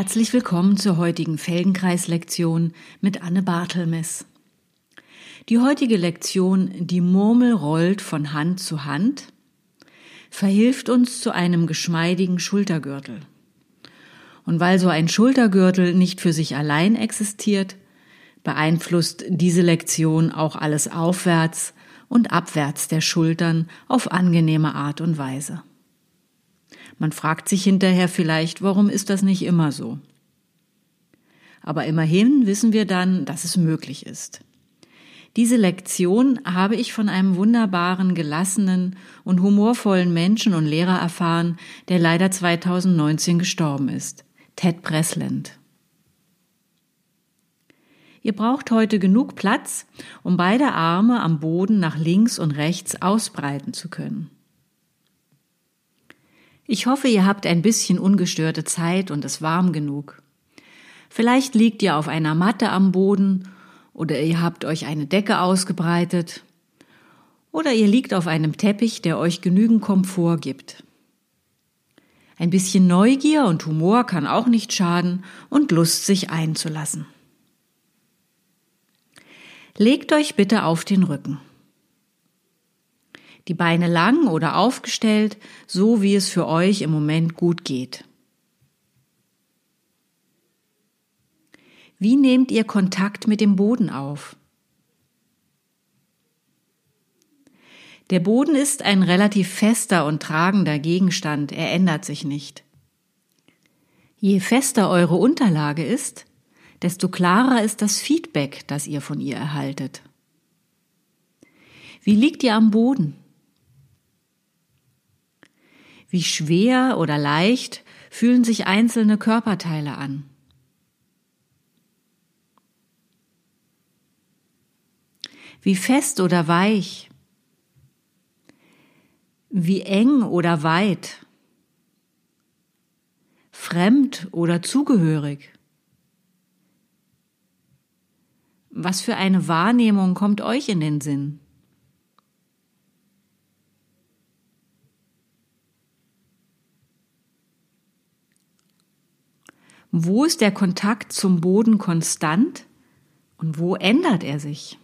Herzlich willkommen zur heutigen Feldenkreis-Lektion mit Anne Bartelmes. Die heutige Lektion Die Murmel rollt von Hand zu Hand verhilft uns zu einem geschmeidigen Schultergürtel. Und weil so ein Schultergürtel nicht für sich allein existiert, beeinflusst diese Lektion auch alles aufwärts und abwärts der Schultern auf angenehme Art und Weise. Man fragt sich hinterher vielleicht, warum ist das nicht immer so? Aber immerhin wissen wir dann, dass es möglich ist. Diese Lektion habe ich von einem wunderbaren, gelassenen und humorvollen Menschen und Lehrer erfahren, der leider 2019 gestorben ist, Ted Bresland. Ihr braucht heute genug Platz, um beide Arme am Boden nach links und rechts ausbreiten zu können. Ich hoffe, ihr habt ein bisschen ungestörte Zeit und es warm genug. Vielleicht liegt ihr auf einer Matte am Boden oder ihr habt euch eine Decke ausgebreitet oder ihr liegt auf einem Teppich, der euch genügend Komfort gibt. Ein bisschen Neugier und Humor kann auch nicht schaden und Lust sich einzulassen. Legt euch bitte auf den Rücken die Beine lang oder aufgestellt, so wie es für euch im Moment gut geht. Wie nehmt ihr Kontakt mit dem Boden auf? Der Boden ist ein relativ fester und tragender Gegenstand, er ändert sich nicht. Je fester eure Unterlage ist, desto klarer ist das Feedback, das ihr von ihr erhaltet. Wie liegt ihr am Boden? Wie schwer oder leicht fühlen sich einzelne Körperteile an? Wie fest oder weich? Wie eng oder weit? Fremd oder zugehörig? Was für eine Wahrnehmung kommt euch in den Sinn? Wo ist der Kontakt zum Boden konstant und wo ändert er sich?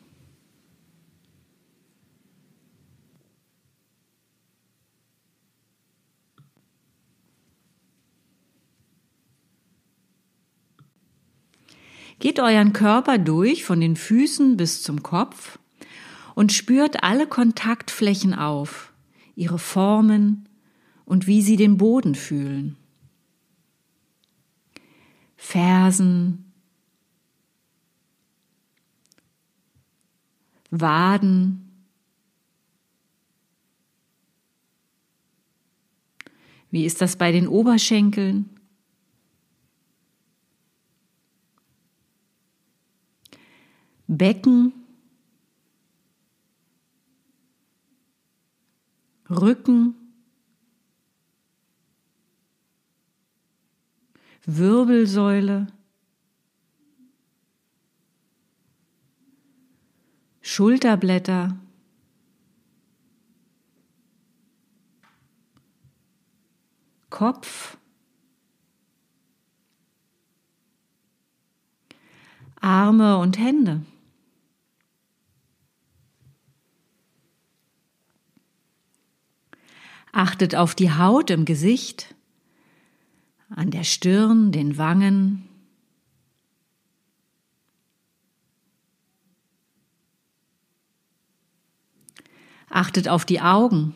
Geht euren Körper durch von den Füßen bis zum Kopf und spürt alle Kontaktflächen auf, ihre Formen und wie sie den Boden fühlen. Fersen, Waden, Wie ist das bei den Oberschenkeln? Becken, Rücken, Wirbelsäule, Schulterblätter, Kopf, Arme und Hände. Achtet auf die Haut im Gesicht an der Stirn, den Wangen. Achtet auf die Augen.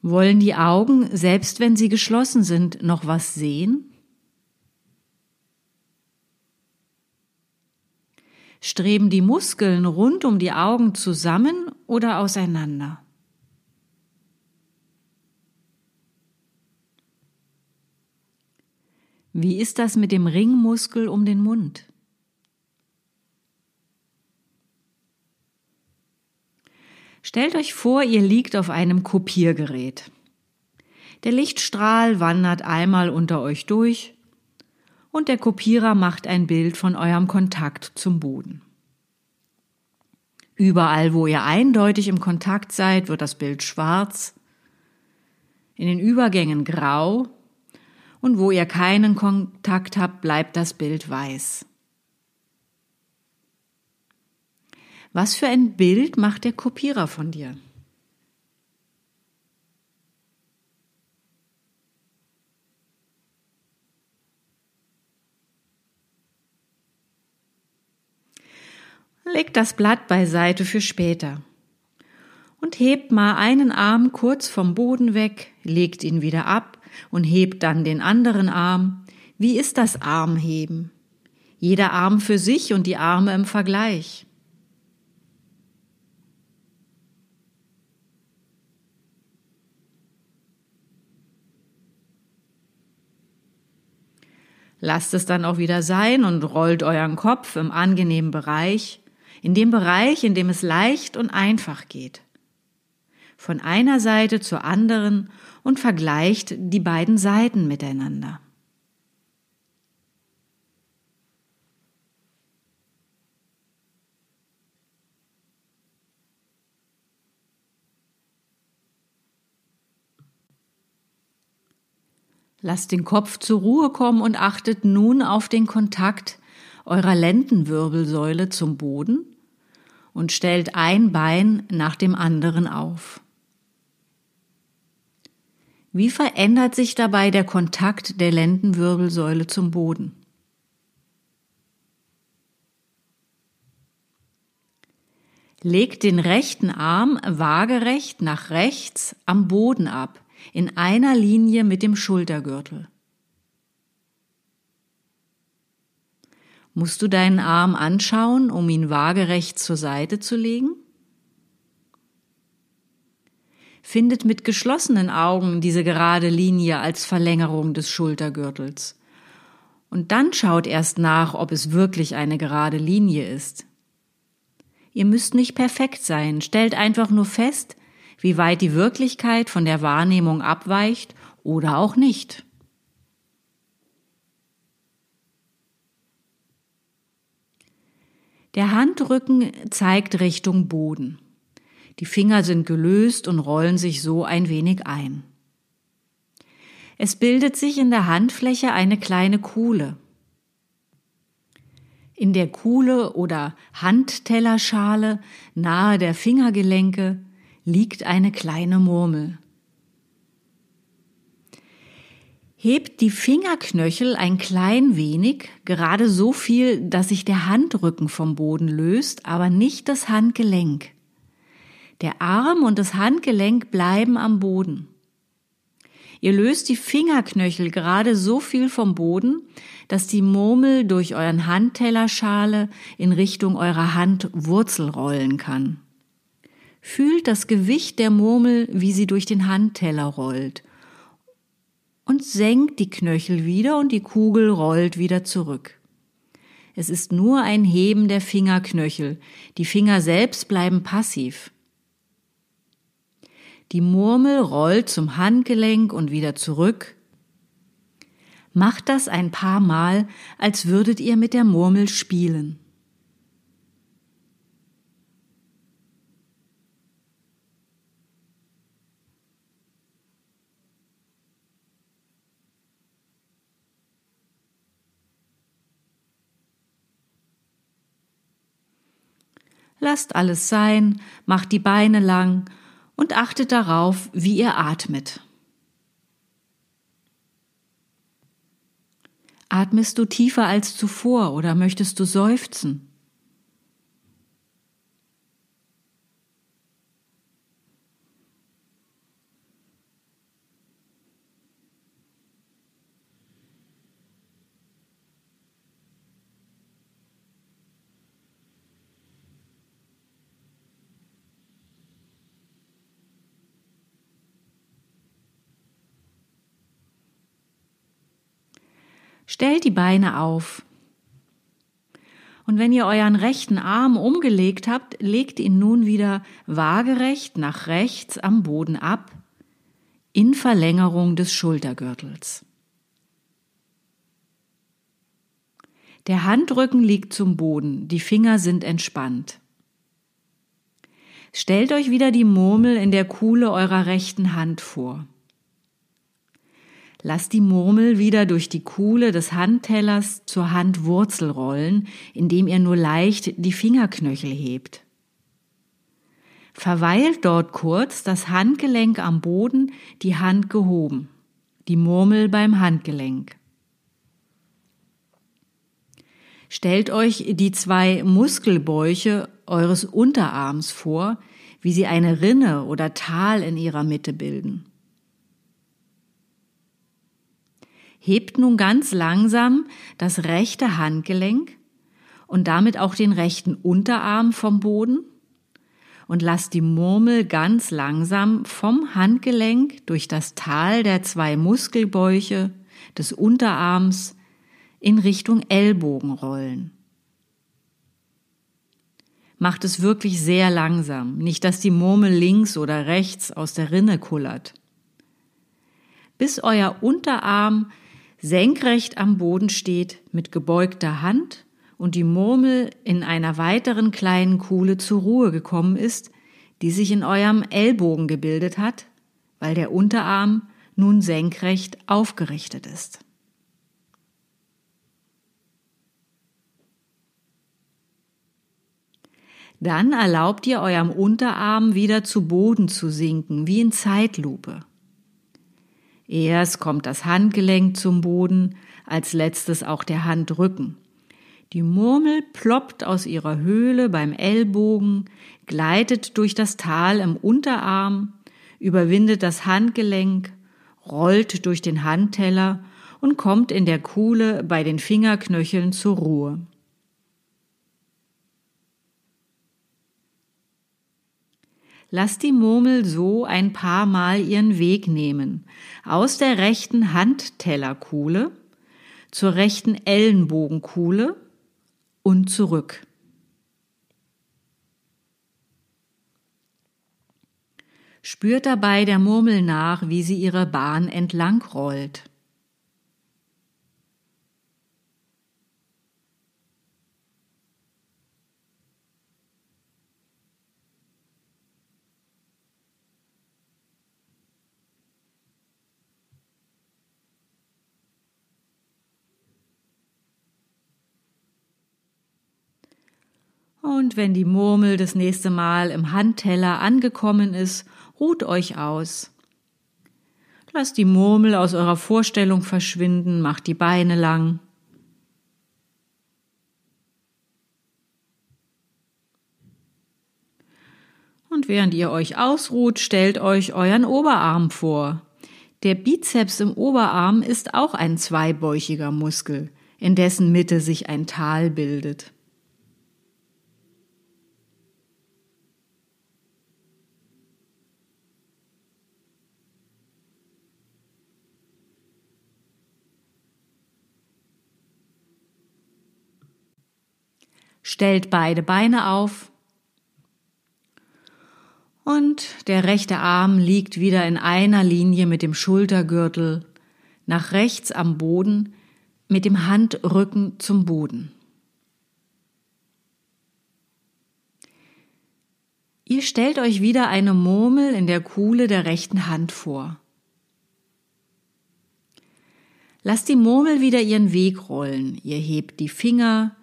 Wollen die Augen, selbst wenn sie geschlossen sind, noch was sehen? Streben die Muskeln rund um die Augen zusammen oder auseinander? Wie ist das mit dem Ringmuskel um den Mund? Stellt euch vor, ihr liegt auf einem Kopiergerät. Der Lichtstrahl wandert einmal unter euch durch und der Kopierer macht ein Bild von eurem Kontakt zum Boden. Überall, wo ihr eindeutig im Kontakt seid, wird das Bild schwarz, in den Übergängen grau Und wo ihr keinen Kontakt habt, bleibt das Bild weiß. Was für ein Bild macht der Kopierer von dir? Legt das Blatt beiseite für später und hebt mal einen Arm kurz vom Boden weg, legt ihn wieder ab und hebt dann den anderen Arm. Wie ist das Armheben? Jeder Arm für sich und die Arme im Vergleich. Lasst es dann auch wieder sein und rollt euren Kopf im angenehmen Bereich, in dem Bereich, in dem es leicht und einfach geht von einer Seite zur anderen und vergleicht die beiden Seiten miteinander. Lasst den Kopf zur Ruhe kommen und achtet nun auf den Kontakt eurer Lendenwirbelsäule zum Boden und stellt ein Bein nach dem anderen auf. Wie verändert sich dabei der Kontakt der Lendenwirbelsäule zum Boden? Legt den rechten Arm waagerecht nach rechts am Boden ab, in einer Linie mit dem Schultergürtel. Musst du deinen Arm anschauen, um ihn waagerecht zur Seite zu legen? Findet mit geschlossenen Augen diese gerade Linie als Verlängerung des Schultergürtels. Und dann schaut erst nach, ob es wirklich eine gerade Linie ist. Ihr müsst nicht perfekt sein, stellt einfach nur fest, wie weit die Wirklichkeit von der Wahrnehmung abweicht oder auch nicht. Der Handrücken zeigt Richtung Boden. Die Finger sind gelöst und rollen sich so ein wenig ein. Es bildet sich in der Handfläche eine kleine Kuhle. In der Kuhle oder Handtellerschale nahe der Fingergelenke liegt eine kleine Murmel. Hebt die Fingerknöchel ein klein wenig, gerade so viel, dass sich der Handrücken vom Boden löst, aber nicht das Handgelenk. Der Arm und das Handgelenk bleiben am Boden. Ihr löst die Fingerknöchel gerade so viel vom Boden, dass die Murmel durch euren Handtellerschale in Richtung eurer Handwurzel rollen kann. Fühlt das Gewicht der Murmel, wie sie durch den Handteller rollt. Und senkt die Knöchel wieder und die Kugel rollt wieder zurück. Es ist nur ein Heben der Fingerknöchel. Die Finger selbst bleiben passiv. Die Murmel rollt zum Handgelenk und wieder zurück. Macht das ein paar Mal, als würdet ihr mit der Murmel spielen. Lasst alles sein, macht die Beine lang und achtet darauf, wie ihr atmet. Atmest du tiefer als zuvor oder möchtest du seufzen? Stellt die Beine auf. Und wenn ihr euren rechten Arm umgelegt habt, legt ihn nun wieder waagerecht nach rechts am Boden ab, in Verlängerung des Schultergürtels. Der Handrücken liegt zum Boden, die Finger sind entspannt. Stellt euch wieder die Murmel in der Kuhle eurer rechten Hand vor. Lass die Murmel wieder durch die Kuhle des Handtellers zur Handwurzel rollen, indem ihr nur leicht die Fingerknöchel hebt. Verweilt dort kurz, das Handgelenk am Boden, die Hand gehoben, die Murmel beim Handgelenk. Stellt euch die zwei Muskelbäuche eures Unterarms vor, wie sie eine Rinne oder Tal in ihrer Mitte bilden. Hebt nun ganz langsam das rechte Handgelenk und damit auch den rechten Unterarm vom Boden und lasst die Murmel ganz langsam vom Handgelenk durch das Tal der zwei Muskelbäuche des Unterarms in Richtung Ellbogen rollen. Macht es wirklich sehr langsam, nicht dass die Murmel links oder rechts aus der Rinne kullert. Bis euer Unterarm senkrecht am Boden steht mit gebeugter Hand und die Murmel in einer weiteren kleinen Kuhle zur Ruhe gekommen ist, die sich in eurem Ellbogen gebildet hat, weil der Unterarm nun senkrecht aufgerichtet ist. Dann erlaubt ihr eurem Unterarm wieder zu Boden zu sinken, wie in Zeitlupe. Erst kommt das Handgelenk zum Boden, als letztes auch der Handrücken. Die Murmel ploppt aus ihrer Höhle beim Ellbogen, gleitet durch das Tal im Unterarm, überwindet das Handgelenk, rollt durch den Handteller und kommt in der Kuhle bei den Fingerknöcheln zur Ruhe. Lass die Murmel so ein paar Mal ihren Weg nehmen. Aus der rechten Handtellerkuhle zur rechten Ellenbogenkuhle und zurück. Spürt dabei der Murmel nach, wie sie ihre Bahn entlang rollt. Und wenn die Murmel das nächste Mal im Handteller angekommen ist, ruht euch aus. Lasst die Murmel aus eurer Vorstellung verschwinden, macht die Beine lang. Und während ihr euch ausruht, stellt euch euren Oberarm vor. Der Bizeps im Oberarm ist auch ein zweibäuchiger Muskel, in dessen Mitte sich ein Tal bildet. Stellt beide Beine auf und der rechte Arm liegt wieder in einer Linie mit dem Schultergürtel nach rechts am Boden mit dem Handrücken zum Boden. Ihr stellt euch wieder eine Murmel in der Kuhle der rechten Hand vor. Lasst die Murmel wieder ihren Weg rollen. Ihr hebt die Finger,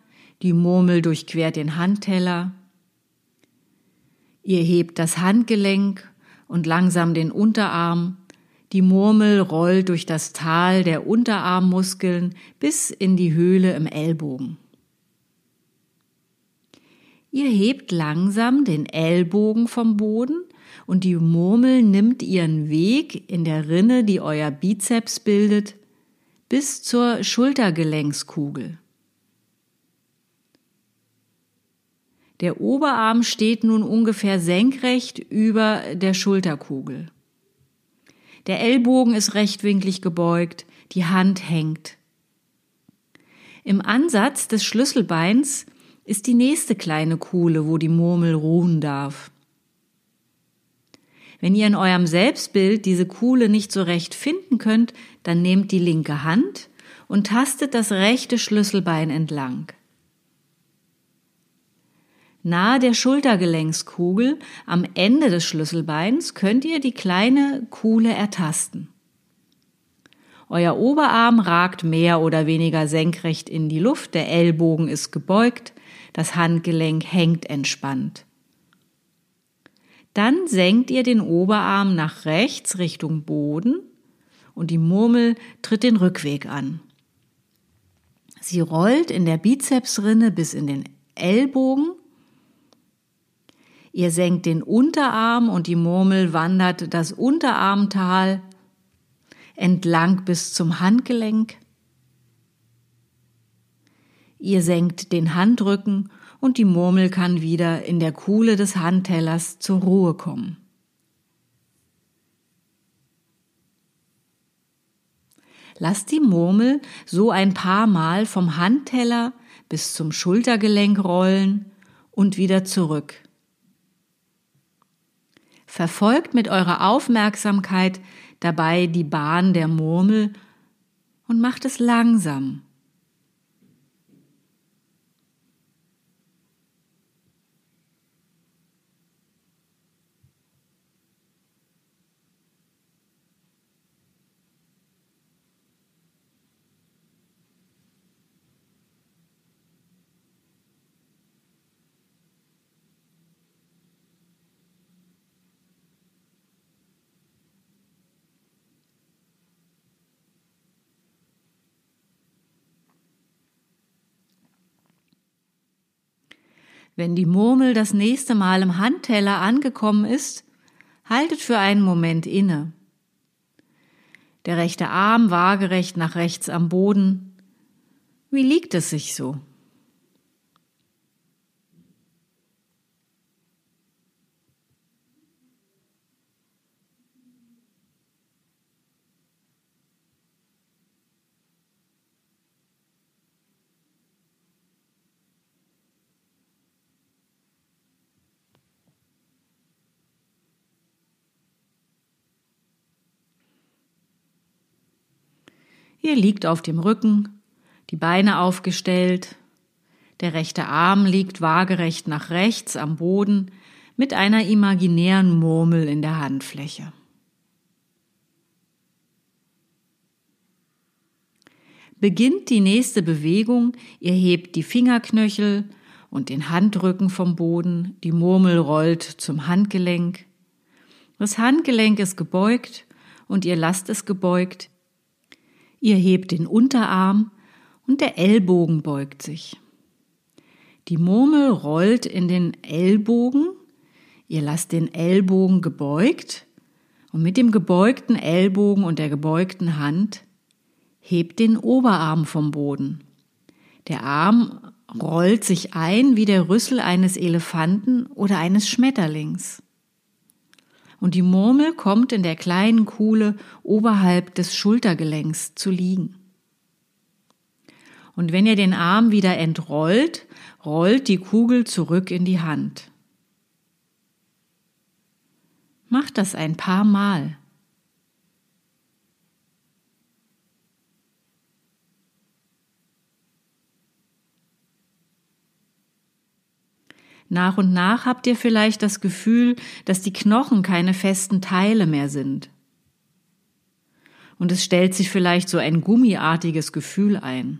die Murmel durchquert den Handteller. Ihr hebt das Handgelenk und langsam den Unterarm. Die Murmel rollt durch das Tal der Unterarmmuskeln bis in die Höhle im Ellbogen. Ihr hebt langsam den Ellbogen vom Boden und die Murmel nimmt ihren Weg in der Rinne, die euer Bizeps bildet, bis zur Schultergelenkskugel. Der Oberarm steht nun ungefähr senkrecht über der Schulterkugel. Der Ellbogen ist rechtwinklig gebeugt, die Hand hängt. Im Ansatz des Schlüsselbeins ist die nächste kleine Kuhle, wo die Murmel ruhen darf. Wenn ihr in eurem Selbstbild diese Kuhle nicht so recht finden könnt, dann nehmt die linke Hand und tastet das rechte Schlüsselbein entlang. Nahe der Schultergelenkskugel am Ende des Schlüsselbeins könnt ihr die kleine Kuhle ertasten. Euer Oberarm ragt mehr oder weniger senkrecht in die Luft, der Ellbogen ist gebeugt, das Handgelenk hängt entspannt. Dann senkt ihr den Oberarm nach rechts Richtung Boden und die Murmel tritt den Rückweg an. Sie rollt in der Bizepsrinne bis in den Ellbogen. Ihr senkt den Unterarm und die Murmel wandert das Unterarmtal entlang bis zum Handgelenk. Ihr senkt den Handrücken und die Murmel kann wieder in der Kuhle des Handtellers zur Ruhe kommen. Lasst die Murmel so ein paar Mal vom Handteller bis zum Schultergelenk rollen und wieder zurück. Verfolgt mit eurer Aufmerksamkeit dabei die Bahn der Murmel und macht es langsam. Wenn die Murmel das nächste Mal im Handteller angekommen ist, haltet für einen Moment inne. Der rechte Arm waagerecht nach rechts am Boden. Wie liegt es sich so? Ihr liegt auf dem Rücken, die Beine aufgestellt, der rechte Arm liegt waagerecht nach rechts am Boden mit einer imaginären Murmel in der Handfläche. Beginnt die nächste Bewegung, ihr hebt die Fingerknöchel und den Handrücken vom Boden, die Murmel rollt zum Handgelenk. Das Handgelenk ist gebeugt und ihr lasst es gebeugt, Ihr hebt den Unterarm und der Ellbogen beugt sich. Die Murmel rollt in den Ellbogen. Ihr lasst den Ellbogen gebeugt und mit dem gebeugten Ellbogen und der gebeugten Hand hebt den Oberarm vom Boden. Der Arm rollt sich ein wie der Rüssel eines Elefanten oder eines Schmetterlings und die Murmel kommt in der kleinen Kuhle oberhalb des Schultergelenks zu liegen. Und wenn ihr den Arm wieder entrollt, rollt die Kugel zurück in die Hand. Macht das ein paar Mal. Nach und nach habt ihr vielleicht das Gefühl, dass die Knochen keine festen Teile mehr sind. Und es stellt sich vielleicht so ein gummiartiges Gefühl ein.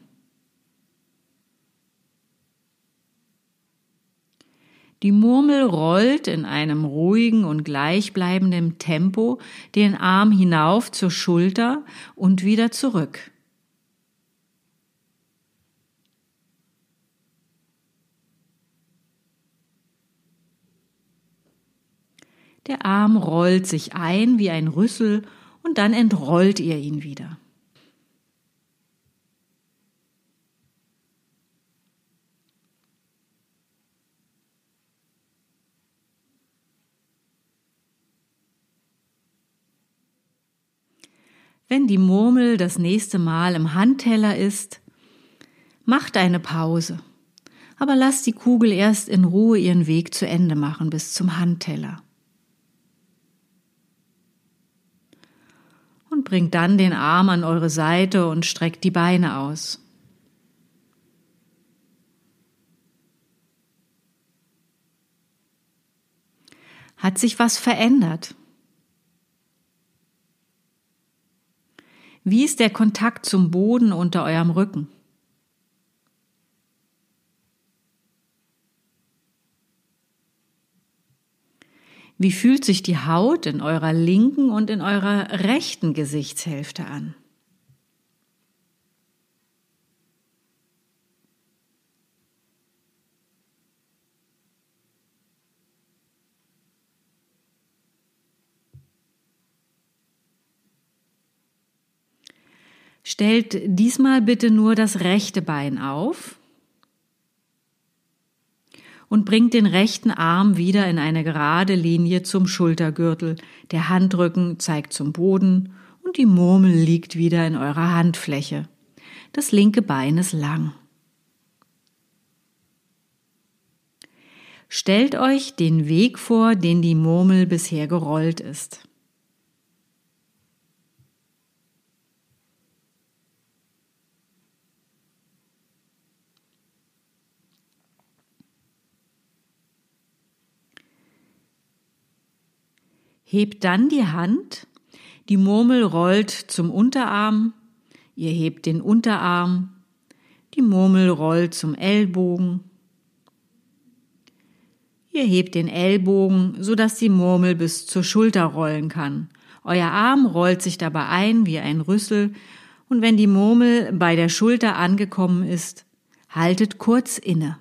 Die Murmel rollt in einem ruhigen und gleichbleibenden Tempo den Arm hinauf zur Schulter und wieder zurück. Der Arm rollt sich ein wie ein Rüssel und dann entrollt ihr ihn wieder. Wenn die Murmel das nächste Mal im Handteller ist, macht eine Pause, aber lass die Kugel erst in Ruhe ihren Weg zu Ende machen bis zum Handteller. Bringt dann den Arm an eure Seite und streckt die Beine aus. Hat sich was verändert? Wie ist der Kontakt zum Boden unter eurem Rücken? Wie fühlt sich die Haut in eurer linken und in eurer rechten Gesichtshälfte an? Stellt diesmal bitte nur das rechte Bein auf und bringt den rechten Arm wieder in eine gerade Linie zum Schultergürtel. Der Handrücken zeigt zum Boden und die Murmel liegt wieder in eurer Handfläche. Das linke Bein ist lang. Stellt euch den Weg vor, den die Murmel bisher gerollt ist. Hebt dann die Hand, die Murmel rollt zum Unterarm, ihr hebt den Unterarm, die Murmel rollt zum Ellbogen, ihr hebt den Ellbogen, so dass die Murmel bis zur Schulter rollen kann. Euer Arm rollt sich dabei ein wie ein Rüssel, und wenn die Murmel bei der Schulter angekommen ist, haltet kurz inne.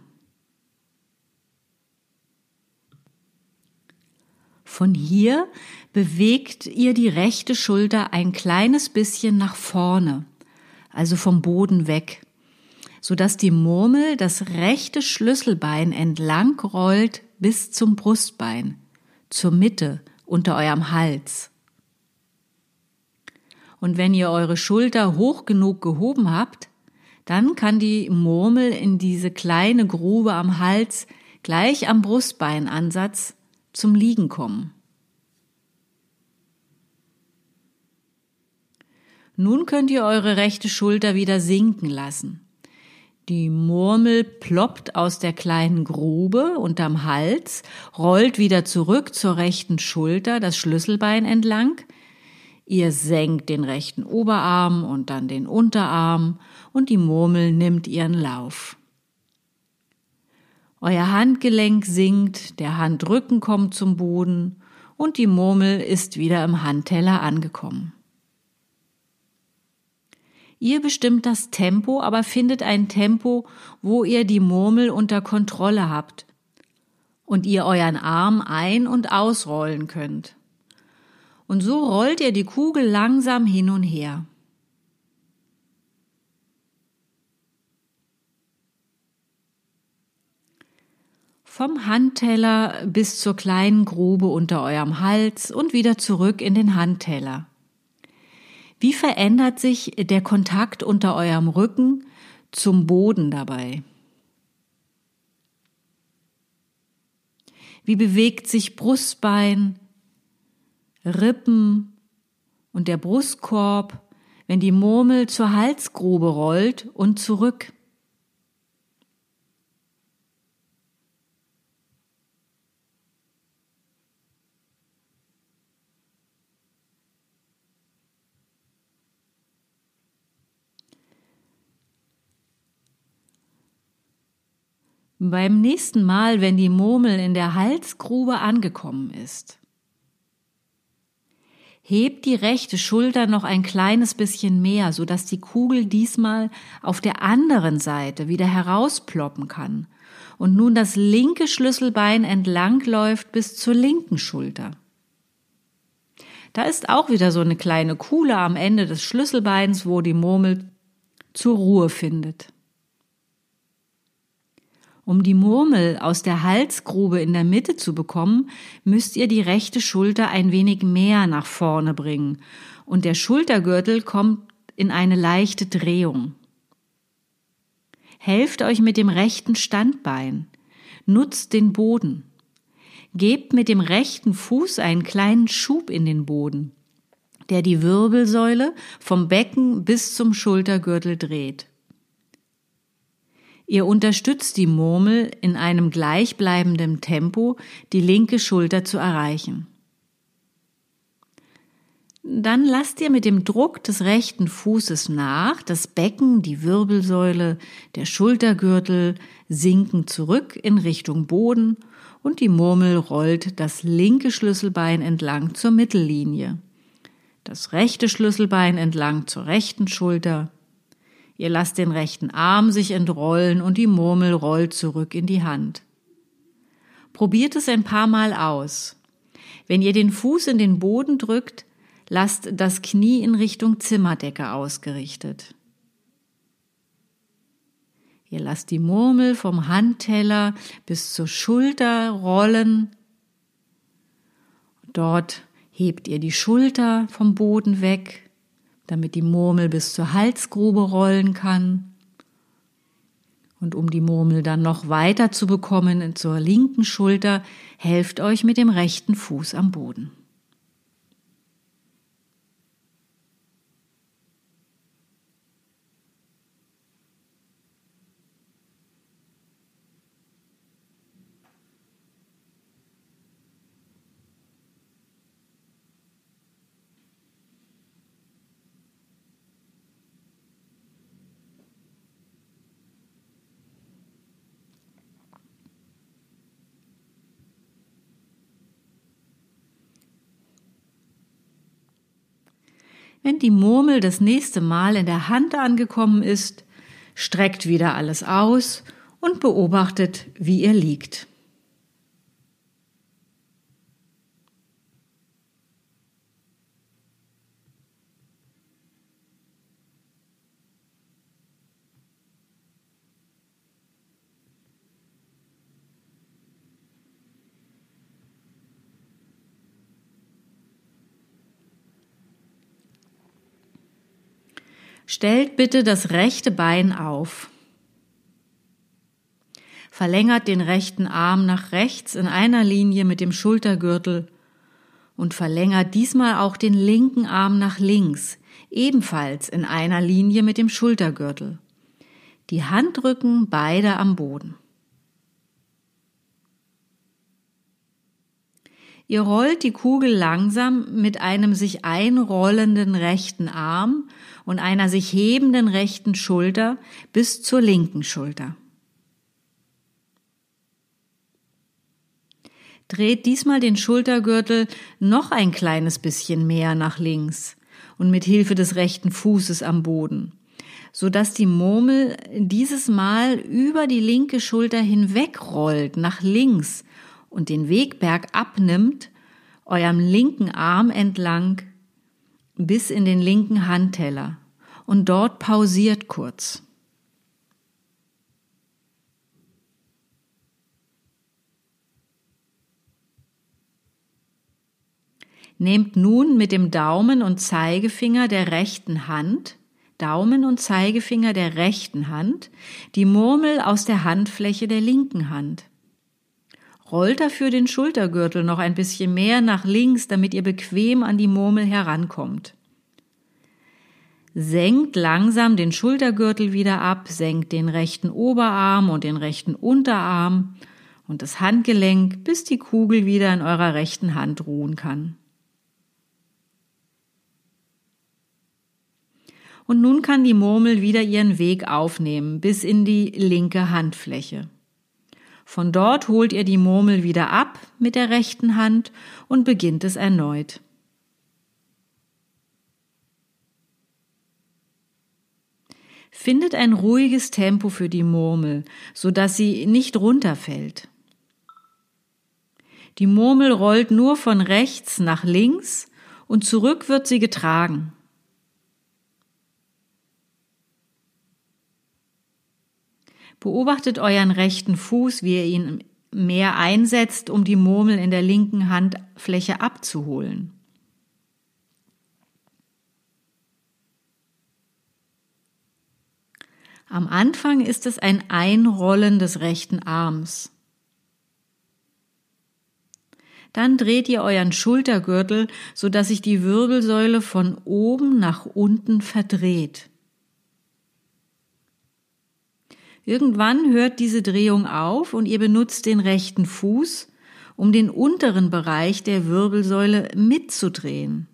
Von hier bewegt ihr die rechte Schulter ein kleines bisschen nach vorne, also vom Boden weg, so dass die Murmel das rechte Schlüsselbein entlang rollt bis zum Brustbein, zur Mitte unter eurem Hals. Und wenn ihr eure Schulter hoch genug gehoben habt, dann kann die Murmel in diese kleine Grube am Hals gleich am Brustbeinansatz zum Liegen kommen. Nun könnt ihr eure rechte Schulter wieder sinken lassen. Die Murmel ploppt aus der kleinen Grube unterm Hals, rollt wieder zurück zur rechten Schulter, das Schlüsselbein entlang. Ihr senkt den rechten Oberarm und dann den Unterarm und die Murmel nimmt ihren Lauf. Euer Handgelenk sinkt, der Handrücken kommt zum Boden und die Murmel ist wieder im Handteller angekommen. Ihr bestimmt das Tempo, aber findet ein Tempo, wo ihr die Murmel unter Kontrolle habt und ihr euren Arm ein- und ausrollen könnt. Und so rollt ihr die Kugel langsam hin und her. Vom Handteller bis zur kleinen Grube unter eurem Hals und wieder zurück in den Handteller. Wie verändert sich der Kontakt unter eurem Rücken zum Boden dabei? Wie bewegt sich Brustbein, Rippen und der Brustkorb, wenn die Murmel zur Halsgrube rollt und zurück? Beim nächsten Mal, wenn die Murmel in der Halsgrube angekommen ist, hebt die rechte Schulter noch ein kleines bisschen mehr, so dass die Kugel diesmal auf der anderen Seite wieder herausploppen kann und nun das linke Schlüsselbein entlang läuft bis zur linken Schulter. Da ist auch wieder so eine kleine Kuhle am Ende des Schlüsselbeins, wo die Murmel zur Ruhe findet. Um die Murmel aus der Halsgrube in der Mitte zu bekommen, müsst ihr die rechte Schulter ein wenig mehr nach vorne bringen und der Schultergürtel kommt in eine leichte Drehung. Helft euch mit dem rechten Standbein. Nutzt den Boden. Gebt mit dem rechten Fuß einen kleinen Schub in den Boden, der die Wirbelsäule vom Becken bis zum Schultergürtel dreht. Ihr unterstützt die Murmel in einem gleichbleibenden Tempo, die linke Schulter zu erreichen. Dann lasst ihr mit dem Druck des rechten Fußes nach, das Becken, die Wirbelsäule, der Schultergürtel sinken zurück in Richtung Boden und die Murmel rollt das linke Schlüsselbein entlang zur Mittellinie, das rechte Schlüsselbein entlang zur rechten Schulter. Ihr lasst den rechten Arm sich entrollen und die Murmel rollt zurück in die Hand. Probiert es ein paar Mal aus. Wenn ihr den Fuß in den Boden drückt, lasst das Knie in Richtung Zimmerdecke ausgerichtet. Ihr lasst die Murmel vom Handteller bis zur Schulter rollen. Dort hebt ihr die Schulter vom Boden weg, damit die Murmel bis zur Halsgrube rollen kann. Und um die Murmel dann noch weiter zu bekommen zur linken Schulter, helft euch mit dem rechten Fuß am Boden. Wenn die Murmel das nächste Mal in der Hand angekommen ist, streckt wieder alles aus und beobachtet, wie ihr liegt. Stellt bitte das rechte Bein auf. Verlängert den rechten Arm nach rechts in einer Linie mit dem Schultergürtel und verlängert diesmal auch den linken Arm nach links, ebenfalls in einer Linie mit dem Schultergürtel. Die Handrücken beide am Boden. Ihr rollt die Kugel langsam mit einem sich einrollenden rechten Arm und einer sich hebenden rechten Schulter bis zur linken Schulter. Dreht diesmal den Schultergürtel noch ein kleines bisschen mehr nach links und mit Hilfe des rechten Fußes am Boden, so dass die Murmel dieses Mal über die linke Schulter hinweg rollt nach links und den Weg bergab nimmt, eurem linken Arm entlang bis in den linken Handteller und dort pausiert kurz. Nehmt nun mit dem Daumen und Zeigefinger der rechten Hand, Daumen und Zeigefinger der rechten Hand, die Murmel aus der Handfläche der linken Hand. Rollt dafür den Schultergürtel noch ein bisschen mehr nach links, damit ihr bequem an die Murmel herankommt. Senkt langsam den Schultergürtel wieder ab, senkt den rechten Oberarm und den rechten Unterarm und das Handgelenk, bis die Kugel wieder in eurer rechten Hand ruhen kann. Und nun kann die Murmel wieder ihren Weg aufnehmen bis in die linke Handfläche. Von dort holt ihr die Murmel wieder ab mit der rechten Hand und beginnt es erneut. Findet ein ruhiges Tempo für die Murmel, so dass sie nicht runterfällt. Die Murmel rollt nur von rechts nach links und zurück wird sie getragen. Beobachtet euren rechten Fuß, wie ihr ihn mehr einsetzt, um die Murmel in der linken Handfläche abzuholen. Am Anfang ist es ein Einrollen des rechten Arms. Dann dreht ihr euren Schultergürtel, so dass sich die Wirbelsäule von oben nach unten verdreht. Irgendwann hört diese Drehung auf und ihr benutzt den rechten Fuß, um den unteren Bereich der Wirbelsäule mitzudrehen.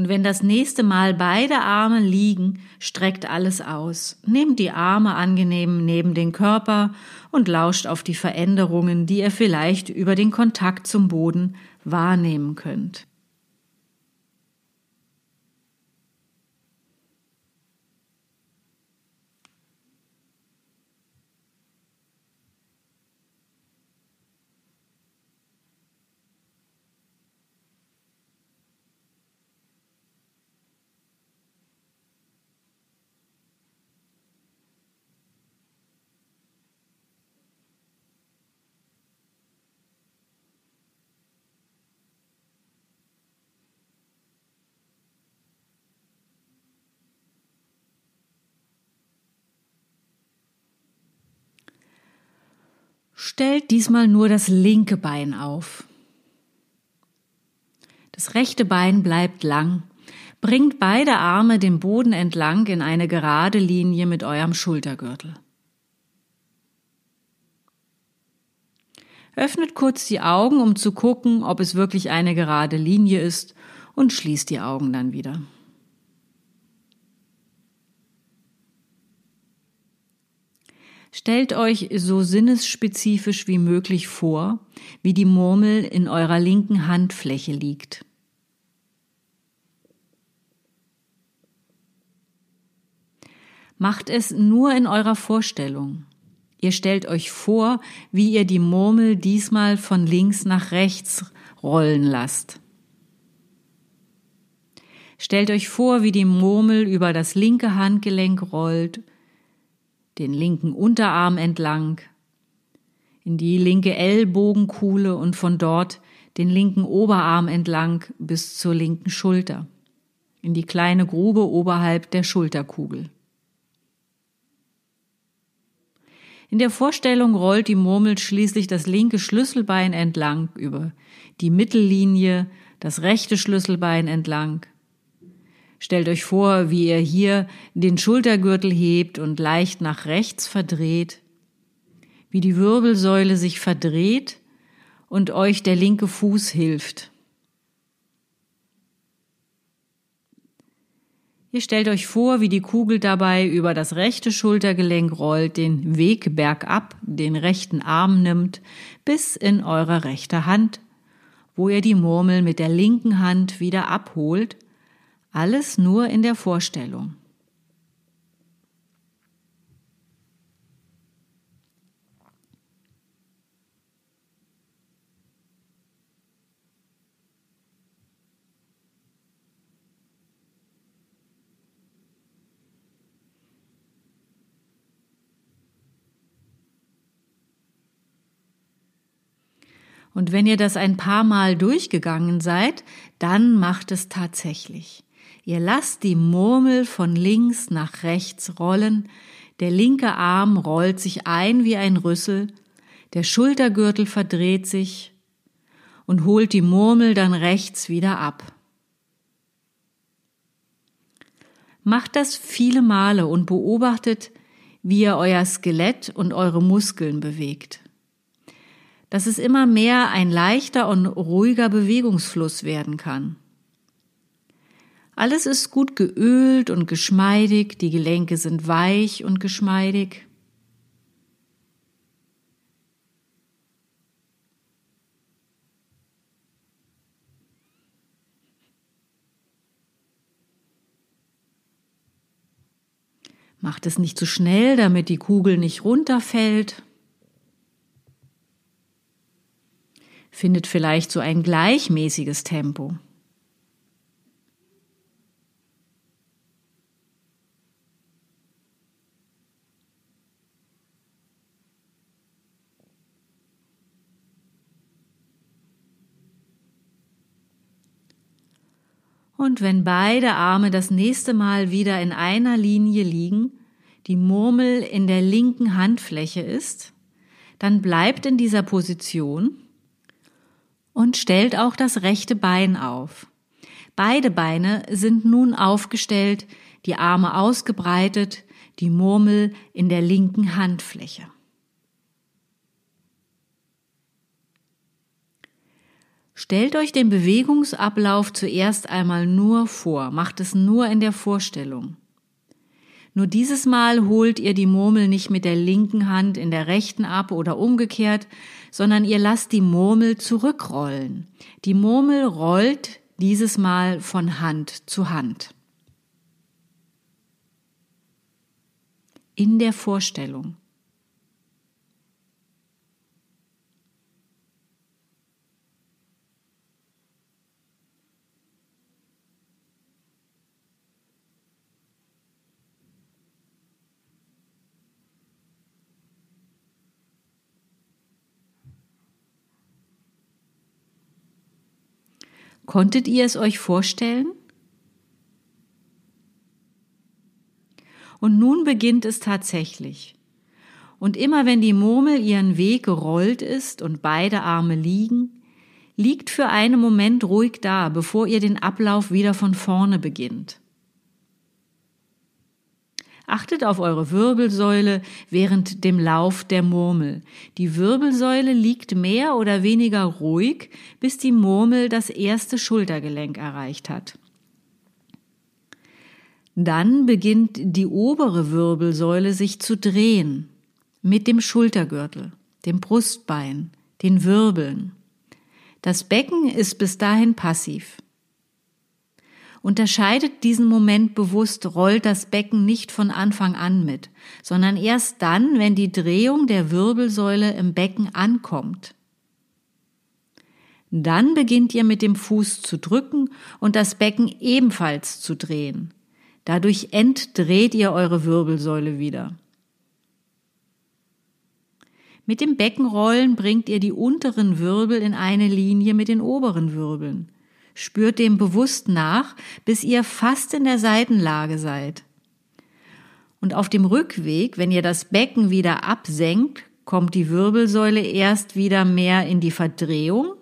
Und wenn das nächste Mal beide Arme liegen, streckt alles aus. Nehmt die Arme angenehm neben den Körper und lauscht auf die Veränderungen, die ihr vielleicht über den Kontakt zum Boden wahrnehmen könnt. Stellt diesmal nur das linke Bein auf. Das rechte Bein bleibt lang. Bringt beide Arme den Boden entlang in eine gerade Linie mit eurem Schultergürtel. Öffnet kurz die Augen, um zu gucken, ob es wirklich eine gerade Linie ist und schließt die Augen dann wieder. Stellt euch so sinnesspezifisch wie möglich vor, wie die Murmel in eurer linken Handfläche liegt. Macht es nur in eurer Vorstellung. Ihr stellt euch vor, wie ihr die Murmel diesmal von links nach rechts rollen lasst. Stellt euch vor, wie die Murmel über das linke Handgelenk rollt den linken Unterarm entlang, in die linke Ellbogenkuhle und von dort den linken Oberarm entlang bis zur linken Schulter, in die kleine Grube oberhalb der Schulterkugel. In der Vorstellung rollt die Murmel schließlich das linke Schlüsselbein entlang über die Mittellinie, das rechte Schlüsselbein entlang, Stellt euch vor, wie ihr hier den Schultergürtel hebt und leicht nach rechts verdreht, wie die Wirbelsäule sich verdreht und euch der linke Fuß hilft. Ihr stellt euch vor, wie die Kugel dabei über das rechte Schultergelenk rollt, den Weg bergab, den rechten Arm nimmt, bis in eure rechte Hand, wo ihr die Murmel mit der linken Hand wieder abholt alles nur in der Vorstellung. Und wenn ihr das ein paar Mal durchgegangen seid, dann macht es tatsächlich. Ihr lasst die Murmel von links nach rechts rollen, der linke Arm rollt sich ein wie ein Rüssel, der Schultergürtel verdreht sich und holt die Murmel dann rechts wieder ab. Macht das viele Male und beobachtet, wie ihr euer Skelett und eure Muskeln bewegt. Dass es immer mehr ein leichter und ruhiger Bewegungsfluss werden kann. Alles ist gut geölt und geschmeidig, die Gelenke sind weich und geschmeidig. Macht es nicht zu schnell, damit die Kugel nicht runterfällt. Findet vielleicht so ein gleichmäßiges Tempo. Und wenn beide Arme das nächste Mal wieder in einer Linie liegen, die Murmel in der linken Handfläche ist, dann bleibt in dieser Position und stellt auch das rechte Bein auf. Beide Beine sind nun aufgestellt, die Arme ausgebreitet, die Murmel in der linken Handfläche. Stellt euch den Bewegungsablauf zuerst einmal nur vor, macht es nur in der Vorstellung. Nur dieses Mal holt ihr die Murmel nicht mit der linken Hand in der rechten ab oder umgekehrt, sondern ihr lasst die Murmel zurückrollen. Die Murmel rollt dieses Mal von Hand zu Hand. In der Vorstellung. Konntet ihr es euch vorstellen? Und nun beginnt es tatsächlich. Und immer wenn die Murmel ihren Weg gerollt ist und beide Arme liegen, liegt für einen Moment ruhig da, bevor ihr den Ablauf wieder von vorne beginnt. Achtet auf eure Wirbelsäule während dem Lauf der Murmel. Die Wirbelsäule liegt mehr oder weniger ruhig, bis die Murmel das erste Schultergelenk erreicht hat. Dann beginnt die obere Wirbelsäule sich zu drehen mit dem Schultergürtel, dem Brustbein, den Wirbeln. Das Becken ist bis dahin passiv. Unterscheidet diesen Moment bewusst, rollt das Becken nicht von Anfang an mit, sondern erst dann, wenn die Drehung der Wirbelsäule im Becken ankommt. Dann beginnt ihr mit dem Fuß zu drücken und das Becken ebenfalls zu drehen. Dadurch entdreht ihr eure Wirbelsäule wieder. Mit dem Beckenrollen bringt ihr die unteren Wirbel in eine Linie mit den oberen Wirbeln. Spürt dem bewusst nach, bis ihr fast in der Seitenlage seid. Und auf dem Rückweg, wenn ihr das Becken wieder absenkt, kommt die Wirbelsäule erst wieder mehr in die Verdrehung,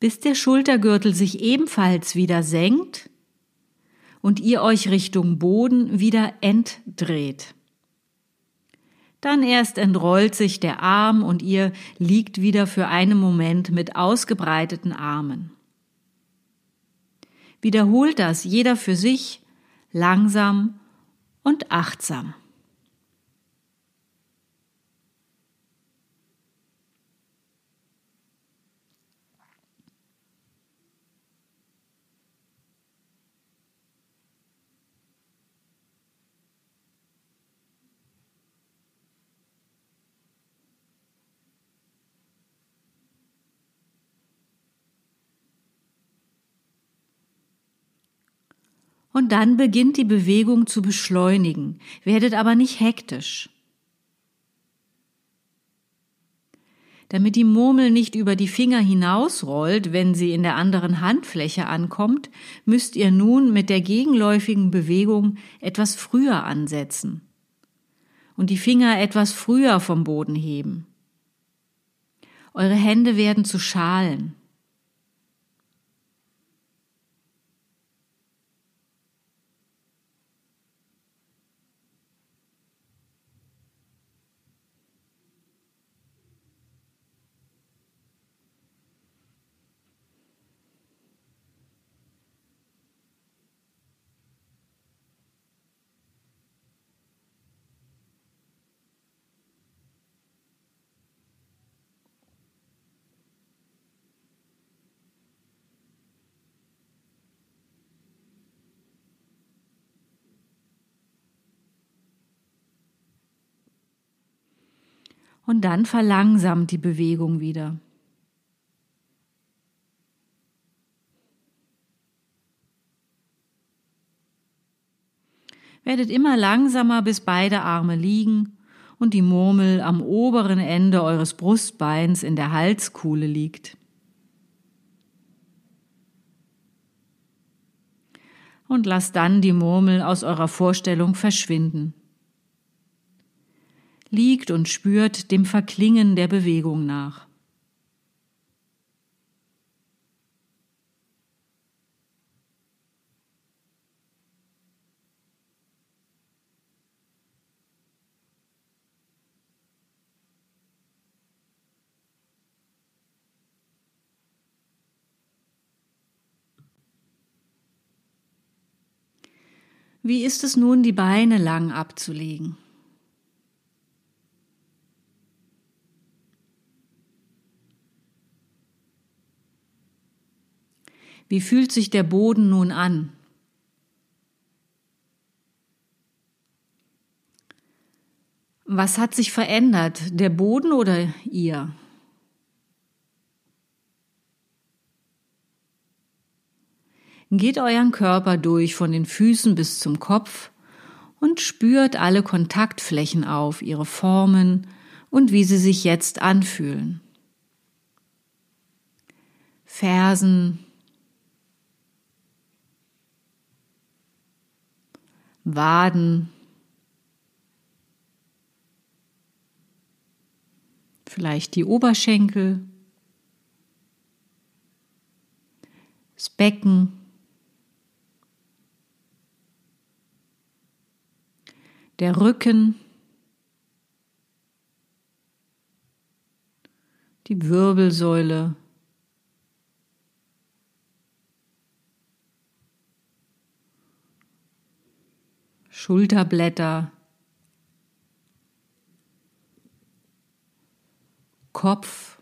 bis der Schultergürtel sich ebenfalls wieder senkt und ihr euch Richtung Boden wieder entdreht. Dann erst entrollt sich der Arm und ihr liegt wieder für einen Moment mit ausgebreiteten Armen. Wiederholt das jeder für sich langsam und achtsam. Und dann beginnt die Bewegung zu beschleunigen, werdet aber nicht hektisch. Damit die Murmel nicht über die Finger hinausrollt, wenn sie in der anderen Handfläche ankommt, müsst ihr nun mit der gegenläufigen Bewegung etwas früher ansetzen und die Finger etwas früher vom Boden heben. Eure Hände werden zu Schalen. Und dann verlangsamt die Bewegung wieder. Werdet immer langsamer, bis beide Arme liegen und die Murmel am oberen Ende eures Brustbeins in der Halskuhle liegt. Und lasst dann die Murmel aus eurer Vorstellung verschwinden liegt und spürt dem Verklingen der Bewegung nach. Wie ist es nun, die Beine lang abzulegen? Wie fühlt sich der Boden nun an? Was hat sich verändert, der Boden oder ihr? Geht euren Körper durch von den Füßen bis zum Kopf und spürt alle Kontaktflächen auf, ihre Formen und wie sie sich jetzt anfühlen. Fersen, Waden, vielleicht die Oberschenkel, das Becken, der Rücken, die Wirbelsäule, Schulterblätter, Kopf,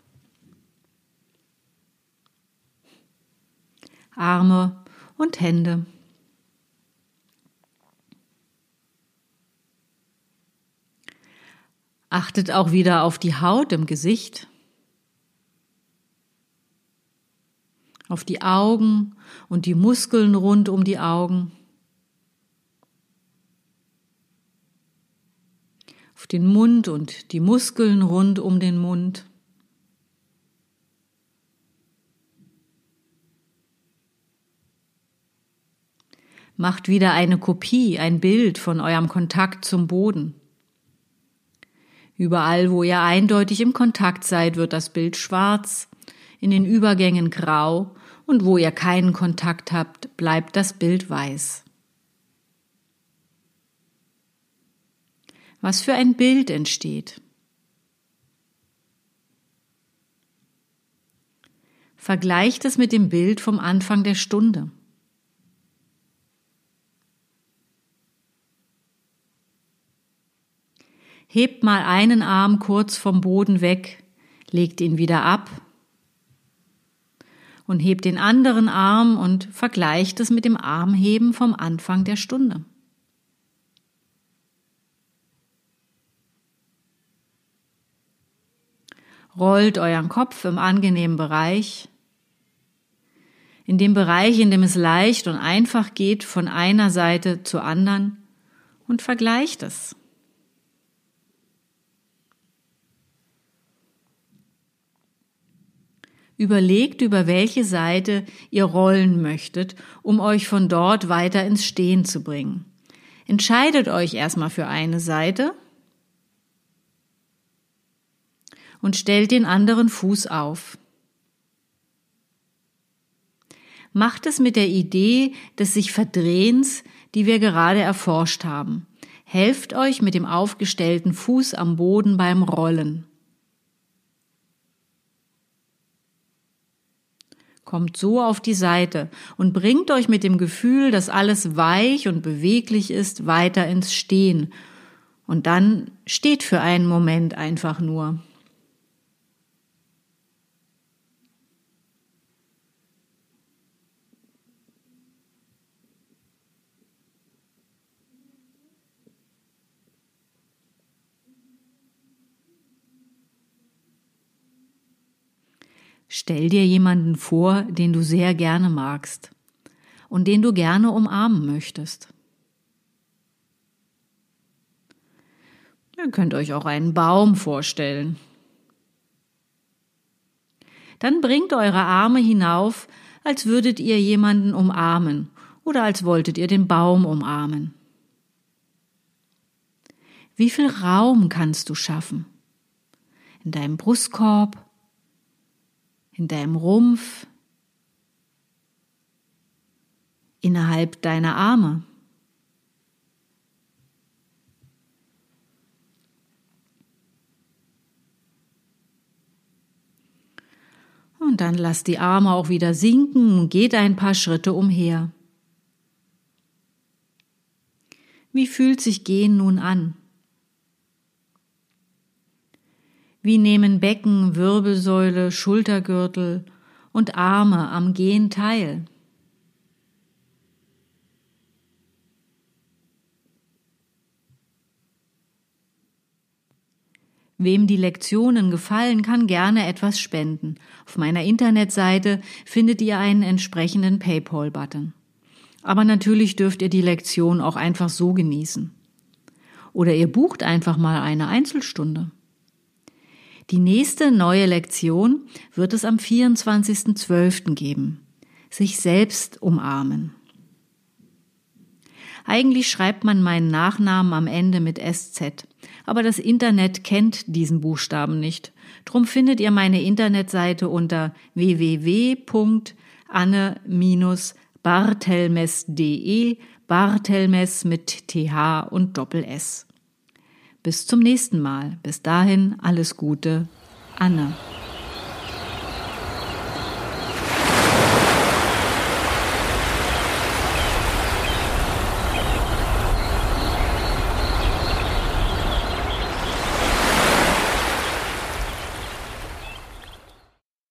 Arme und Hände. Achtet auch wieder auf die Haut im Gesicht, auf die Augen und die Muskeln rund um die Augen, auf den Mund und die Muskeln rund um den Mund. Macht wieder eine Kopie, ein Bild von eurem Kontakt zum Boden. Überall, wo ihr eindeutig im Kontakt seid, wird das Bild schwarz, in den Übergängen grau und wo ihr keinen Kontakt habt, bleibt das Bild weiß. Was für ein Bild entsteht. Vergleicht es mit dem Bild vom Anfang der Stunde. Hebt mal einen Arm kurz vom Boden weg, legt ihn wieder ab und hebt den anderen Arm und vergleicht es mit dem Armheben vom Anfang der Stunde. Rollt euren Kopf im angenehmen Bereich, in dem Bereich, in dem es leicht und einfach geht von einer Seite zur anderen und vergleicht es. Überlegt, über welche Seite ihr rollen möchtet, um euch von dort weiter ins Stehen zu bringen. Entscheidet euch erstmal für eine Seite und stellt den anderen Fuß auf. Macht es mit der Idee des sich Verdrehens, die wir gerade erforscht haben. Helft euch mit dem aufgestellten Fuß am Boden beim Rollen. Kommt so auf die Seite und bringt euch mit dem Gefühl, dass alles weich und beweglich ist, weiter ins Stehen. Und dann steht für einen Moment einfach nur. Stell dir jemanden vor, den du sehr gerne magst und den du gerne umarmen möchtest. Ihr könnt euch auch einen Baum vorstellen. Dann bringt eure Arme hinauf, als würdet ihr jemanden umarmen oder als wolltet ihr den Baum umarmen. Wie viel Raum kannst du schaffen? In deinem Brustkorb, in deinem Rumpf, innerhalb deiner Arme. Und dann lass die Arme auch wieder sinken und geht ein paar Schritte umher. Wie fühlt sich Gehen nun an? Wie nehmen Becken, Wirbelsäule, Schultergürtel und Arme am Gehen teil? Wem die Lektionen gefallen, kann gerne etwas spenden. Auf meiner Internetseite findet ihr einen entsprechenden PayPal-Button. Aber natürlich dürft ihr die Lektion auch einfach so genießen. Oder ihr bucht einfach mal eine Einzelstunde. Die nächste neue Lektion wird es am 24.12. geben. Sich selbst umarmen. Eigentlich schreibt man meinen Nachnamen am Ende mit SZ, aber das Internet kennt diesen Buchstaben nicht. Drum findet ihr meine Internetseite unter www.anne-bartelmes.de, Bartelmes mit TH und Doppel S. Bis zum nächsten Mal. Bis dahin alles Gute, Anne.